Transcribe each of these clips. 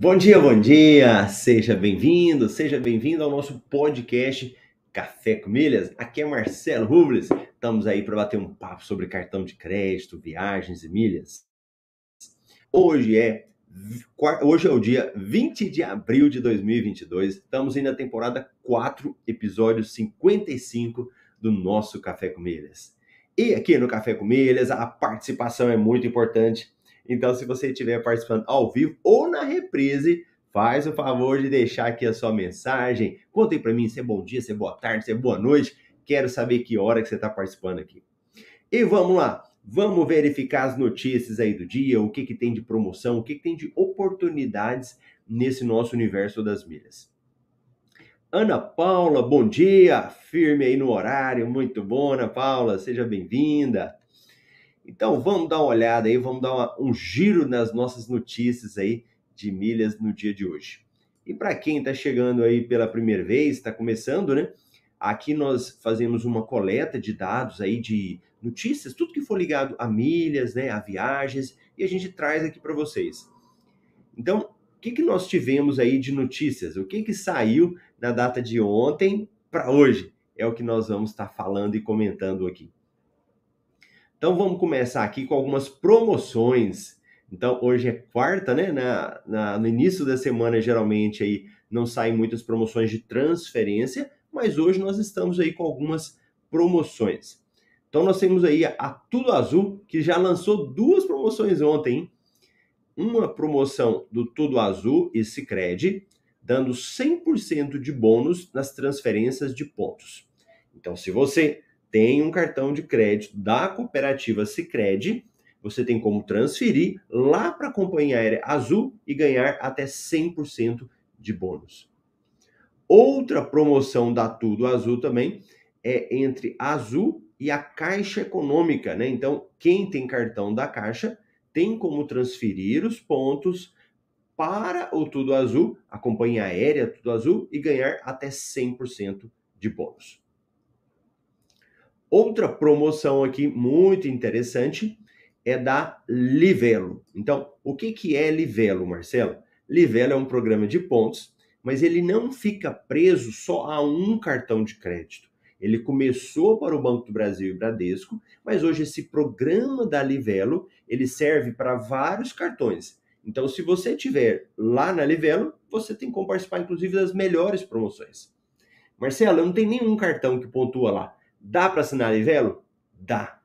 Bom dia, bom dia! Seja bem-vindo, seja bem-vindo ao nosso podcast Café com Milhas. Aqui é Marcelo Rubles. Estamos aí para bater um papo sobre cartão de crédito, viagens e milhas. Hoje é hoje é o dia 20 de abril de 2022. Estamos aí na temporada 4, episódio 55 do nosso Café com Milhas. E aqui no Café com Milhas, a participação é muito importante então, se você estiver participando ao vivo ou na reprise, faz o favor de deixar aqui a sua mensagem. Contem para mim se é bom dia, se é boa tarde, se é boa noite. Quero saber que hora que você está participando aqui. E vamos lá, vamos verificar as notícias aí do dia, o que, que tem de promoção, o que, que tem de oportunidades nesse nosso universo das milhas. Ana Paula, bom dia, firme aí no horário, muito bom, Ana Paula, seja bem-vinda. Então vamos dar uma olhada aí, vamos dar uma, um giro nas nossas notícias aí de milhas no dia de hoje. E para quem está chegando aí pela primeira vez, está começando, né? Aqui nós fazemos uma coleta de dados aí de notícias, tudo que for ligado a milhas, né, a viagens, e a gente traz aqui para vocês. Então, o que, que nós tivemos aí de notícias? O que, que saiu na data de ontem para hoje? É o que nós vamos estar tá falando e comentando aqui. Então vamos começar aqui com algumas promoções. Então hoje é quarta, né? Na, na, no início da semana geralmente aí não saem muitas promoções de transferência, mas hoje nós estamos aí com algumas promoções. Então nós temos aí a Tudo Azul que já lançou duas promoções ontem. Hein? Uma promoção do Tudo Azul e Sicredi, dando 100% de bônus nas transferências de pontos. Então se você tem um cartão de crédito da cooperativa Sicredi, você tem como transferir lá para a companhia aérea Azul e ganhar até 100% de bônus. Outra promoção da Tudo Azul também é entre Azul e a Caixa Econômica, né? Então, quem tem cartão da Caixa tem como transferir os pontos para o Tudo Azul, a companhia aérea Tudo Azul, e ganhar até 100% de bônus. Outra promoção aqui muito interessante é da Livelo. Então, o que, que é Livelo, Marcelo? Livelo é um programa de pontos, mas ele não fica preso só a um cartão de crédito. Ele começou para o Banco do Brasil e Bradesco, mas hoje esse programa da Livelo, ele serve para vários cartões. Então, se você tiver lá na Livelo, você tem como participar, inclusive, das melhores promoções. Marcelo, não tem nenhum cartão que pontua lá. Dá para assinar Livelo? Dá.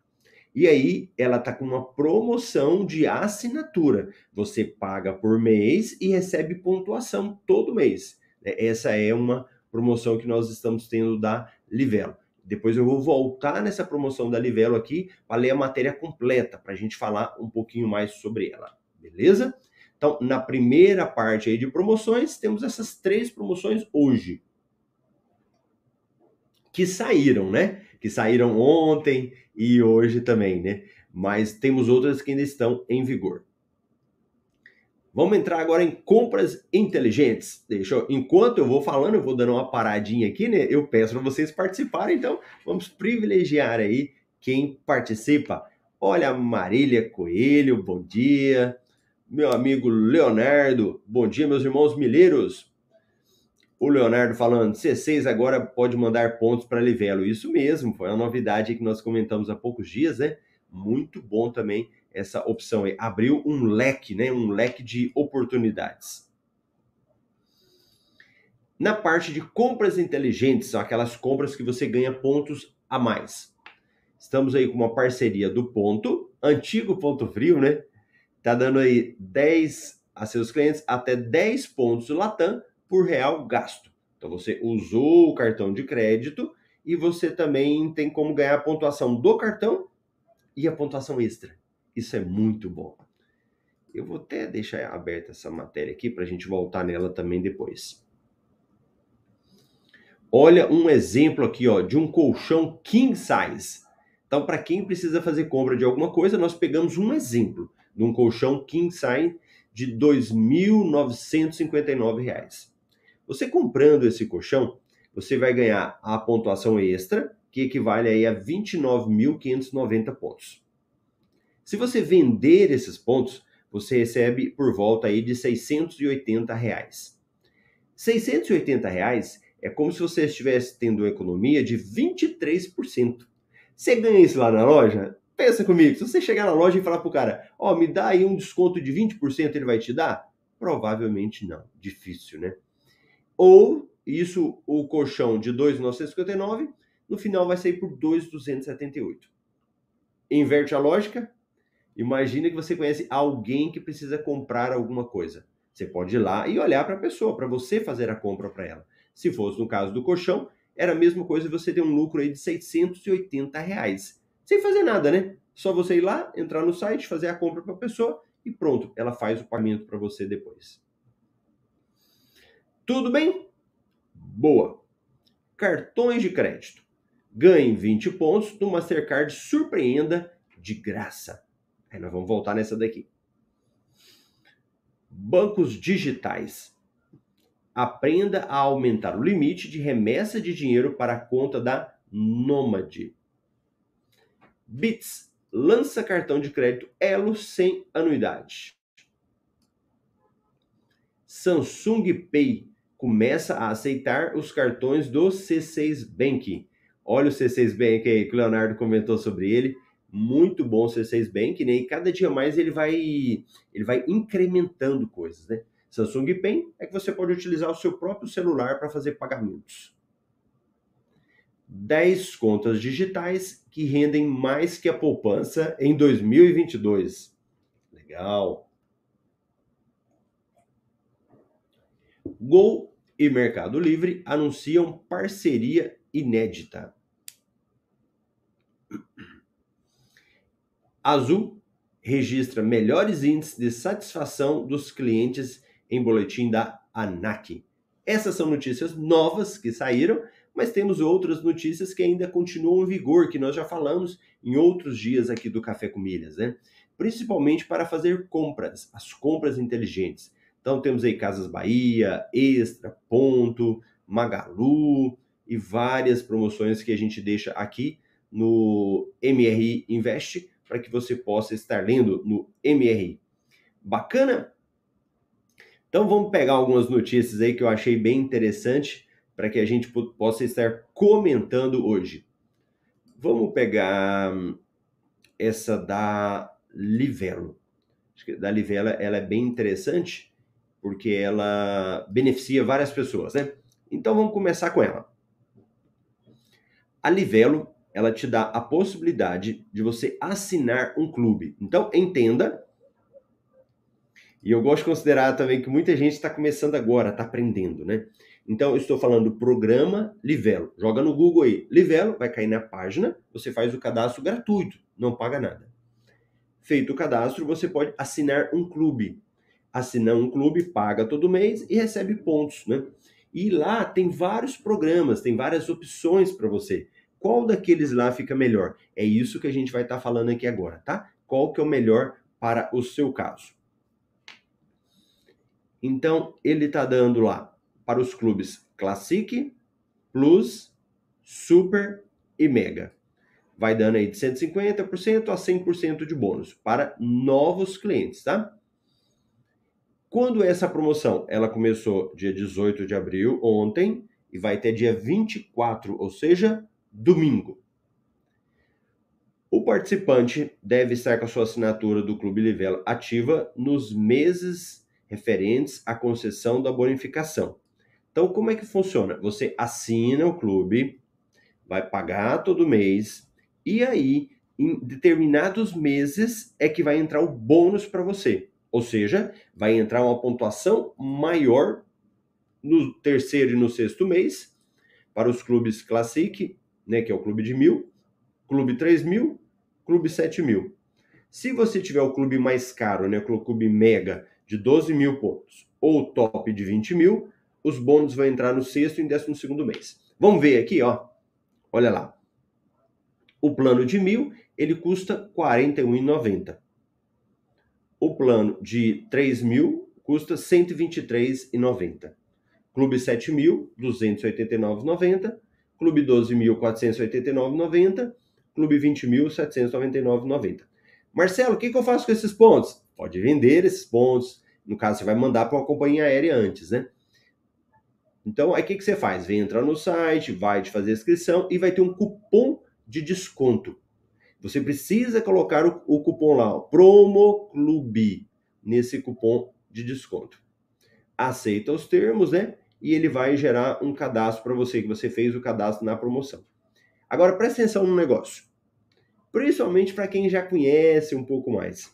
E aí, ela tá com uma promoção de assinatura. Você paga por mês e recebe pontuação todo mês. É, essa é uma promoção que nós estamos tendo da Livelo. Depois eu vou voltar nessa promoção da Livelo aqui para ler a matéria completa, para a gente falar um pouquinho mais sobre ela. Beleza? Então, na primeira parte aí de promoções, temos essas três promoções hoje que saíram, né? Que saíram ontem e hoje também, né? Mas temos outras que ainda estão em vigor. Vamos entrar agora em compras inteligentes. Deixa eu, enquanto eu vou falando, eu vou dando uma paradinha aqui, né? Eu peço para vocês participarem, então vamos privilegiar aí quem participa. Olha, Marília Coelho, bom dia. Meu amigo Leonardo, bom dia, meus irmãos milheiros. O Leonardo falando, C6 agora pode mandar pontos para Livelo. Isso mesmo, foi uma novidade que nós comentamos há poucos dias, né? Muito bom também essa opção aí. Abriu um leque, né? Um leque de oportunidades. Na parte de compras inteligentes, são aquelas compras que você ganha pontos a mais. Estamos aí com uma parceria do Ponto, antigo Ponto Frio, né? Tá dando aí 10 a seus clientes até 10 pontos Latam por real gasto. Então você usou o cartão de crédito e você também tem como ganhar a pontuação do cartão e a pontuação extra. Isso é muito bom. Eu vou até deixar aberta essa matéria aqui para a gente voltar nela também depois. Olha um exemplo aqui ó, de um colchão king size. Então, para quem precisa fazer compra de alguma coisa, nós pegamos um exemplo de um colchão king size de R$ 2.959. Você comprando esse colchão, você vai ganhar a pontuação extra, que equivale aí a 29.590 pontos. Se você vender esses pontos, você recebe por volta aí de 680 reais. 680 reais é como se você estivesse tendo uma economia de 23%. Você ganha isso lá na loja? Pensa comigo, se você chegar na loja e falar pro cara, ó, oh, me dá aí um desconto de 20%, ele vai te dar? Provavelmente não. Difícil, né? Ou isso, o colchão de 2,959, no final vai sair por 2,278. Inverte a lógica. Imagina que você conhece alguém que precisa comprar alguma coisa. Você pode ir lá e olhar para a pessoa, para você fazer a compra para ela. Se fosse no caso do colchão, era a mesma coisa você ter um lucro aí de 680 reais. Sem fazer nada, né? Só você ir lá, entrar no site, fazer a compra para a pessoa e pronto, ela faz o pagamento para você depois. Tudo bem? Boa. Cartões de crédito. Ganhe 20 pontos do Mastercard Surpreenda de graça. Aí nós vamos voltar nessa daqui. Bancos digitais aprenda a aumentar o limite de remessa de dinheiro para a conta da Nômade. Bits lança cartão de crédito Elo sem anuidade. Samsung Pay começa a aceitar os cartões do C6 Bank. Olha o C6 Bank aí que o Leonardo comentou sobre ele. Muito bom o C6 Bank, né? E cada dia mais ele vai ele vai incrementando coisas, né? Samsung Pay é que você pode utilizar o seu próprio celular para fazer pagamentos. 10 contas digitais que rendem mais que a poupança em 2022. Legal. Gol e Mercado Livre anunciam parceria inédita. Azul registra melhores índices de satisfação dos clientes em boletim da ANAC. Essas são notícias novas que saíram, mas temos outras notícias que ainda continuam em vigor, que nós já falamos em outros dias aqui do Café com Milhas, né? Principalmente para fazer compras, as compras inteligentes. Então temos aí Casas Bahia, Extra, Ponto, Magalu e várias promoções que a gente deixa aqui no MRI Invest para que você possa estar lendo no MRI. Bacana? Então vamos pegar algumas notícias aí que eu achei bem interessante para que a gente possa estar comentando hoje. Vamos pegar hum, essa da Livelo. Acho que da Livelo ela é bem interessante porque ela beneficia várias pessoas, né? Então vamos começar com ela. A Livelo, ela te dá a possibilidade de você assinar um clube. Então entenda e eu gosto de considerar também que muita gente está começando agora, está aprendendo, né? Então, eu estou falando do programa Livelo. Joga no Google aí, Livelo, vai cair na página, você faz o cadastro gratuito, não paga nada. Feito o cadastro, você pode assinar um clube. Assinar um clube, paga todo mês e recebe pontos, né? E lá tem vários programas, tem várias opções para você. Qual daqueles lá fica melhor? É isso que a gente vai estar tá falando aqui agora, tá? Qual que é o melhor para o seu caso? Então, ele está dando lá para os clubes Classic, Plus, Super e Mega. Vai dando aí de 150% a 100% de bônus para novos clientes, tá? Quando essa promoção? Ela começou dia 18 de abril, ontem, e vai até dia 24, ou seja, domingo. O participante deve estar com a sua assinatura do Clube Livelo ativa nos meses referentes à concessão da bonificação. Então, como é que funciona? Você assina o clube, vai pagar todo mês, e aí, em determinados meses, é que vai entrar o bônus para você. Ou seja, vai entrar uma pontuação maior no terceiro e no sexto mês para os clubes Classic, né, que é o clube de mil, clube 3 mil, clube 7 mil. Se você tiver o clube mais caro, né, o clube mega de 12 mil pontos, ou top de 20 mil, os bônus vão entrar no sexto e décimo segundo mês. Vamos ver aqui, ó. Olha lá. O plano de mil, ele custa R$ 41,90. O plano de 3 mil custa R$ 123,90. Clube 7 mil, R$ 289,90. Clube 12 mil, R$ 489,90. Clube 20 mil, R$ 799,90. Marcelo, o que, que eu faço com esses pontos? Pode vender esses pontos. No caso, você vai mandar para uma companhia aérea antes, né? Então, aí o que, que você faz? Vem entrar no site, vai te fazer a inscrição e vai ter um cupom de desconto. Você precisa colocar o, o cupom lá, Promo Clube, nesse cupom de desconto. Aceita os termos, né? E ele vai gerar um cadastro para você, que você fez o cadastro na promoção. Agora, presta atenção no negócio. Principalmente para quem já conhece um pouco mais.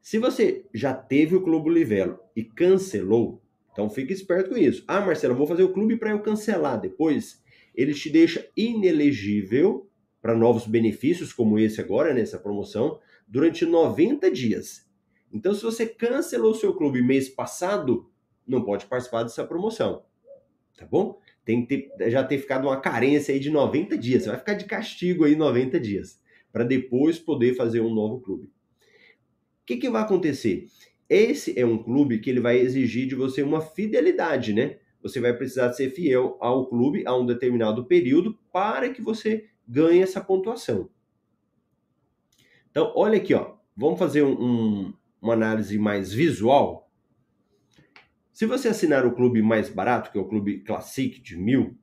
Se você já teve o Clube Livelo e cancelou, então fique esperto com isso. Ah, Marcelo, vou fazer o clube para eu cancelar depois. Ele te deixa inelegível para novos benefícios, como esse agora, nessa promoção, durante 90 dias. Então, se você cancelou seu clube mês passado, não pode participar dessa promoção. Tá bom? Tem que ter, já ter ficado uma carência aí de 90 dias. Você vai ficar de castigo aí 90 dias. Para depois poder fazer um novo clube. O que, que vai acontecer? Esse é um clube que ele vai exigir de você uma fidelidade, né? Você vai precisar ser fiel ao clube a um determinado período para que você ganhe essa pontuação. Então, olha aqui, ó. Vamos fazer um, um, uma análise mais visual. Se você assinar o clube mais barato, que é o clube Classic de mil,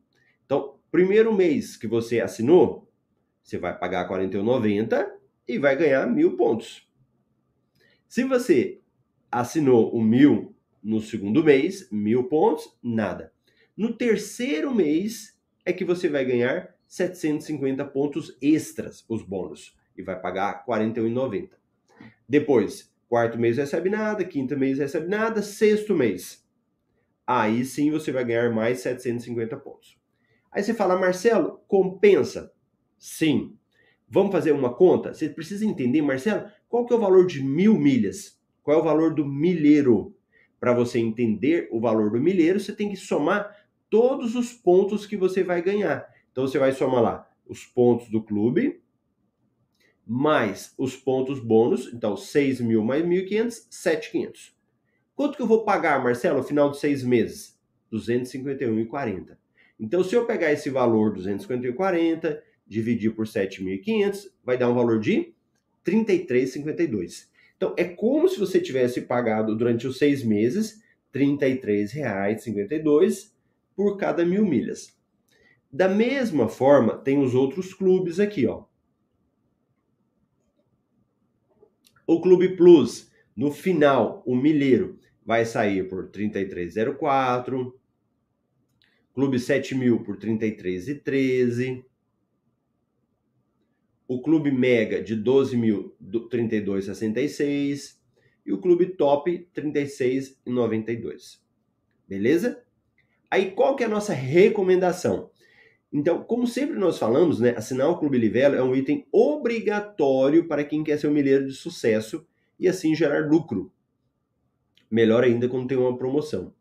então, primeiro mês que você assinou, você vai pagar R$ 41,90 e vai ganhar mil pontos. Se você assinou o mil no segundo mês, mil pontos, nada. No terceiro mês é que você vai ganhar 750 pontos extras, os bônus, e vai pagar R$ 41,90. Depois, quarto mês recebe nada, quinto mês recebe nada, sexto mês. Aí sim você vai ganhar mais 750 pontos. Aí você fala, Marcelo, compensa? Sim. Vamos fazer uma conta? Você precisa entender, Marcelo, qual que é o valor de mil milhas? Qual é o valor do milheiro? Para você entender o valor do milheiro, você tem que somar todos os pontos que você vai ganhar. Então você vai somar lá os pontos do clube, mais os pontos bônus, então 6 mil mais 1.500, 7.500. Quanto que eu vou pagar, Marcelo, no final de seis meses? 251,40. Então, se eu pegar esse valor, 251,40, dividir por 7.500, vai dar um valor de 33,52. Então, é como se você tivesse pagado durante os seis meses R$ 33,52 por cada mil milhas. Da mesma forma, tem os outros clubes aqui, ó. O Clube Plus, no final, o milheiro, vai sair por 33,04. Clube 7000 por 33,13 o Clube Mega de 12.032,66 e o Clube Top 36,92. Beleza? Aí qual que é a nossa recomendação? Então, como sempre nós falamos, né, assinar o Clube Livelo é um item obrigatório para quem quer ser um milheiro de sucesso e assim gerar lucro. Melhor ainda quando tem uma promoção.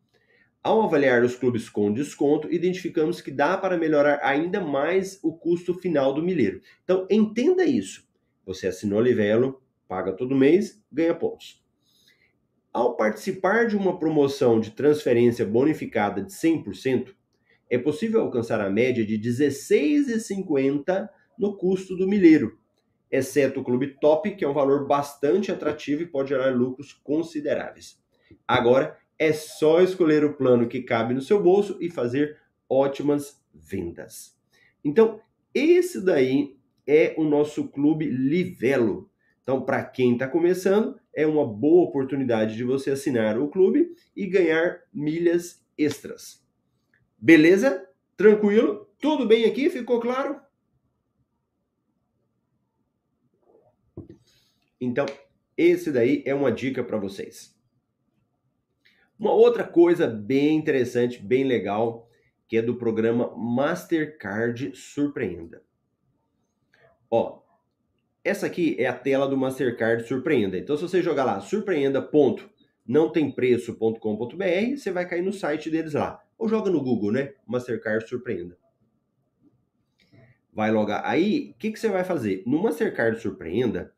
Ao avaliar os clubes com desconto, identificamos que dá para melhorar ainda mais o custo final do milheiro. Então, entenda isso. Você assinou Livelo, paga todo mês, ganha pontos. Ao participar de uma promoção de transferência bonificada de 100%, é possível alcançar a média de 16,50 no custo do milheiro, exceto o clube top, que é um valor bastante atrativo e pode gerar lucros consideráveis. Agora, é só escolher o plano que cabe no seu bolso e fazer ótimas vendas. Então, esse daí é o nosso clube Livelo. Então, para quem está começando, é uma boa oportunidade de você assinar o clube e ganhar milhas extras. Beleza? Tranquilo? Tudo bem aqui? Ficou claro? Então, esse daí é uma dica para vocês. Uma outra coisa bem interessante, bem legal, que é do programa Mastercard Surpreenda. Ó, essa aqui é a tela do Mastercard Surpreenda. Então, se você jogar lá surpreenda.nãotempreço.com.br, você vai cair no site deles lá. Ou joga no Google, né? Mastercard Surpreenda. Vai logar. Aí, o que, que você vai fazer? No Mastercard Surpreenda,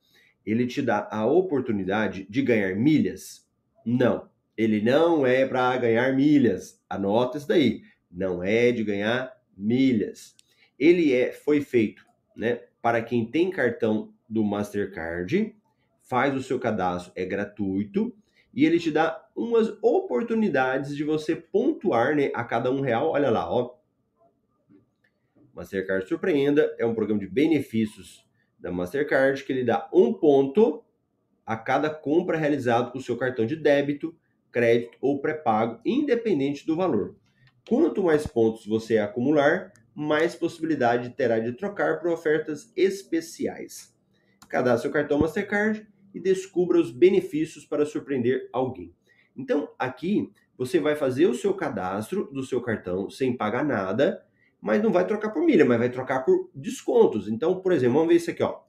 ele te dá a oportunidade de ganhar milhas? Não, ele não é para ganhar milhas. Anota isso daí. Não é de ganhar milhas. Ele é foi feito, né, para quem tem cartão do Mastercard, faz o seu cadastro, é gratuito e ele te dá umas oportunidades de você pontuar, né, a cada um real. Olha lá, ó. Mastercard Surpreenda é um programa de benefícios da Mastercard que ele dá um ponto a cada compra realizada com o seu cartão de débito, crédito ou pré-pago, independente do valor. Quanto mais pontos você acumular, mais possibilidade terá de trocar por ofertas especiais. Cadastre seu cartão Mastercard e descubra os benefícios para surpreender alguém. Então, aqui você vai fazer o seu cadastro do seu cartão sem pagar nada mas não vai trocar por milha, mas vai trocar por descontos. Então, por exemplo, vamos ver isso aqui, ó.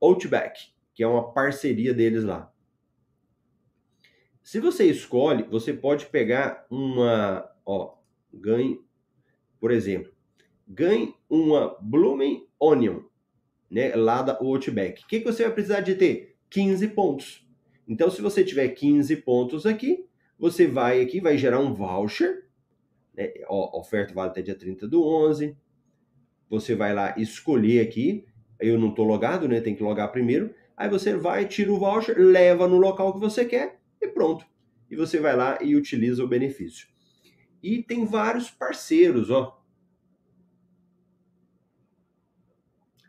Outback, que é uma parceria deles lá. Se você escolhe, você pode pegar uma, ó, ganhe, por exemplo, ganhe uma Blooming Onion, né, lá da Outback. O que, que você vai precisar de ter? 15 pontos. Então, se você tiver 15 pontos aqui, você vai aqui, vai gerar um voucher né? Ó, oferta vale até dia 30 do 11. Você vai lá escolher aqui. Eu não estou logado, né? Tem que logar primeiro. Aí você vai, tira o voucher, leva no local que você quer e pronto. E você vai lá e utiliza o benefício. E tem vários parceiros, ó.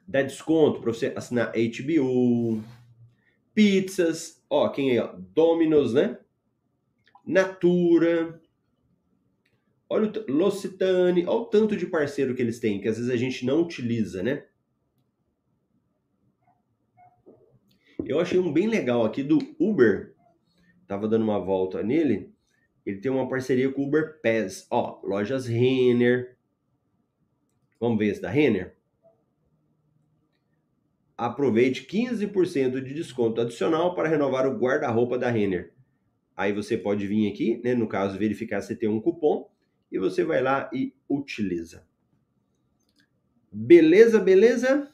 Dá desconto para você assinar HBO, pizzas, ó, quem é? Domino's, né? Natura, Olha o L'Occitane, olha o tanto de parceiro que eles têm, que às vezes a gente não utiliza, né? Eu achei um bem legal aqui do Uber. Tava dando uma volta nele. Ele tem uma parceria com o Uber Pass. Ó, lojas Renner. Vamos ver esse da Renner? Aproveite 15% de desconto adicional para renovar o guarda-roupa da Renner. Aí você pode vir aqui, né, no caso, verificar se tem um cupom e você vai lá e utiliza. Beleza, beleza?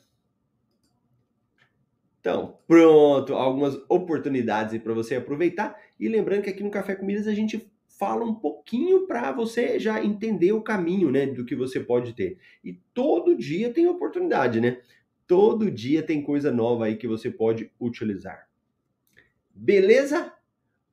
Então, pronto, algumas oportunidades para você aproveitar. E lembrando que aqui no Café com Milhas a gente fala um pouquinho para você já entender o caminho, né, do que você pode ter. E todo dia tem oportunidade, né? Todo dia tem coisa nova aí que você pode utilizar. Beleza?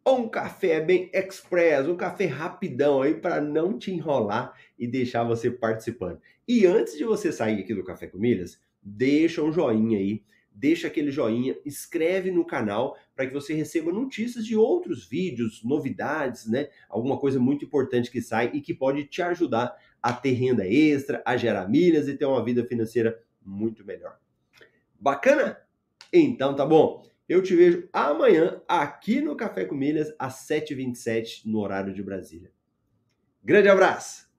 um café bem express, um café rapidão aí para não te enrolar e deixar você participando. E antes de você sair aqui do Café com Milhas, deixa um joinha aí, deixa aquele joinha, escreve no canal para que você receba notícias de outros vídeos, novidades, né? Alguma coisa muito importante que sai e que pode te ajudar a ter renda extra, a gerar milhas e ter uma vida financeira muito melhor. Bacana? Então tá bom. Eu te vejo amanhã aqui no Café com Milhas, às 7h27, no horário de Brasília. Grande abraço!